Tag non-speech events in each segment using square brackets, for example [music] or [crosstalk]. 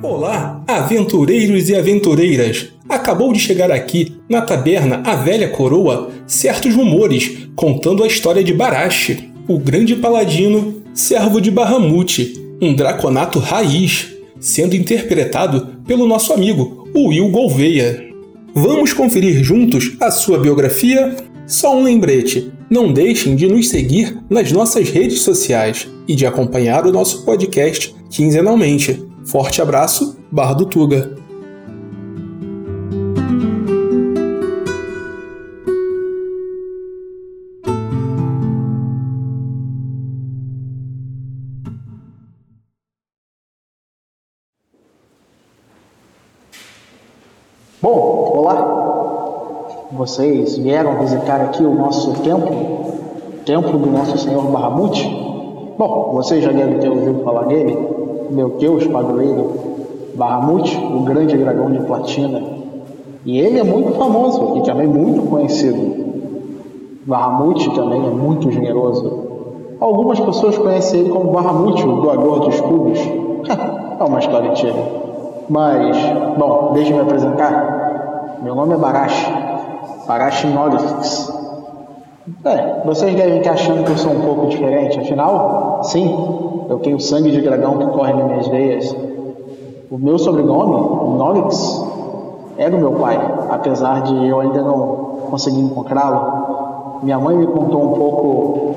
Olá, aventureiros e aventureiras! Acabou de chegar aqui, na taberna A Velha Coroa, certos rumores contando a história de Barashi, o grande paladino, servo de Bahamut, um draconato raiz, sendo interpretado pelo nosso amigo, Will Gouveia. Vamos conferir juntos a sua biografia? Só um lembrete: não deixem de nos seguir nas nossas redes sociais e de acompanhar o nosso podcast quinzenalmente. Forte abraço, Barra do Tuga. Bom, olá. Vocês vieram visitar aqui o nosso templo, templo do nosso Senhor Bahamut? Bom, vocês já devem ter ouvido falar nele, meu Deus padroeiro Bahamut, o grande dragão de platina. E ele é muito famoso e também muito conhecido. Bahamut também é muito generoso. Algumas pessoas conhecem ele como Bahamut, o doador de escudos. [laughs] é uma história antiga. Mas, bom, deixe me apresentar. Meu nome é Barashi. Barashi Norifix. É, vocês devem estar achando que eu sou um pouco diferente, afinal, sim, eu tenho sangue de dragão que corre nas minhas veias. O meu sobrenome, Norix, é do meu pai, apesar de eu ainda não conseguir encontrá-lo. Minha mãe me contou um pouco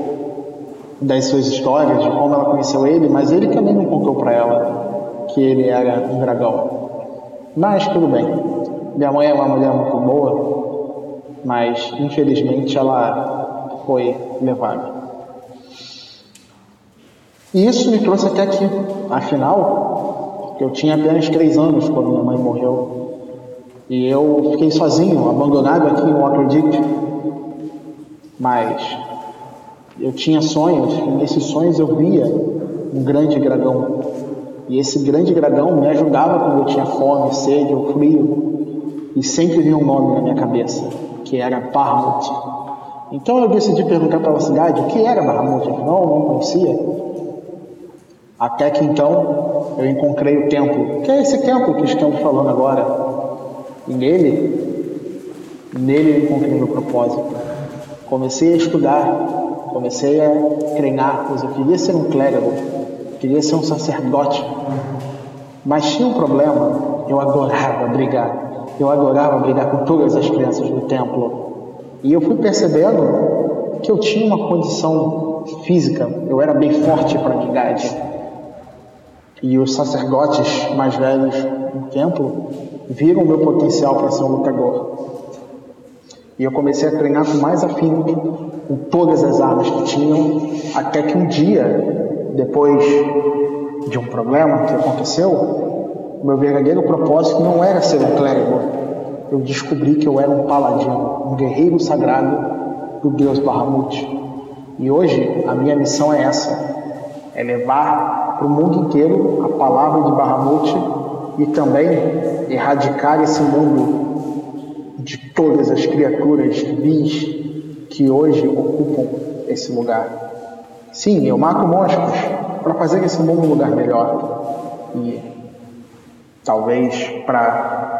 das suas histórias, de como ela conheceu ele, mas ele também não contou para ela que ele era um dragão. Mas tudo bem. Minha mãe é uma mulher muito boa, mas infelizmente ela foi levada. E isso me trouxe até aqui. Afinal, eu tinha apenas três anos quando minha mãe morreu. E eu fiquei sozinho, abandonado aqui em Waterdeep. Mas eu tinha sonhos, e nesses sonhos eu via um grande dragão e esse grande dragão me ajudava quando eu tinha fome, sede ou frio. E sempre vinha um nome na minha cabeça, que era Bahamut. Então eu decidi perguntar para a cidade o que era Bahamut, eu não conhecia. Até que então eu encontrei o templo, que é esse templo que estamos falando agora. E nele, nele eu encontrei meu propósito. Comecei a estudar, comecei a treinar, pois eu queria ser um clérigo queria ser um sacerdote. Mas tinha um problema, eu adorava brigar. Eu adorava brigar com todas as crianças do templo. E eu fui percebendo que eu tinha uma condição física, eu era bem forte para a idade. E os sacerdotes mais velhos do templo viram o meu potencial para ser um lutador. E eu comecei a treinar com mais afinco, com todas as armas que tinham, até que um dia depois de um problema que aconteceu, meu verdadeiro propósito não era ser um clérigo. Eu descobri que eu era um paladino, um guerreiro sagrado do Deus Bahamut. E hoje a minha missão é essa: é levar para o mundo inteiro a palavra de Bahamut e também erradicar esse mundo de todas as criaturas vis que hoje ocupam esse lugar. Sim, eu mato monstros para fazer esse mundo um lugar melhor. E talvez para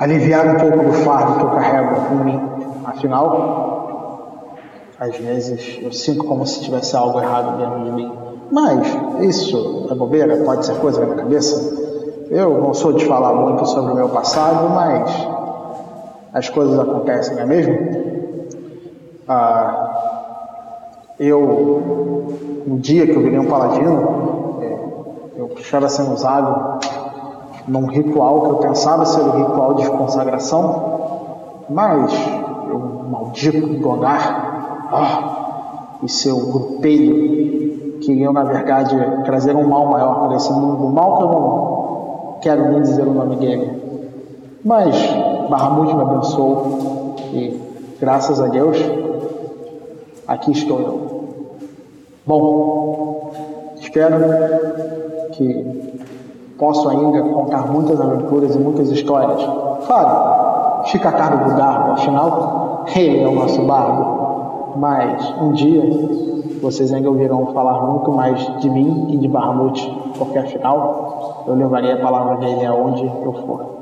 aliviar um pouco do fardo que eu carrego em mim. Afinal, às vezes eu sinto como se tivesse algo errado dentro de mim. Mas isso é bobeira, pode ser coisa da minha cabeça. Eu não sou de falar muito sobre o meu passado, mas as coisas acontecem, não é mesmo? Ah, eu, no dia que eu virei um paladino, é, eu estava sendo usado num ritual que eu pensava ser o ritual de consagração, mas eu maldito Gonar ah, e seu grupeiro queriam, na verdade, trazer um mal maior para esse mundo. Mal que eu não quero nem dizer o nome dele. Mas Bahamut me abençoou e, graças a Deus, aqui estou eu. Bom, espero que possa ainda contar muitas aventuras e muitas histórias. Claro, fica a cargo do Garbo, afinal, ele é o nosso bardo. Mas um dia vocês ainda ouvirão falar muito mais de mim e de Barmut, porque afinal eu levarei a palavra dele aonde eu for.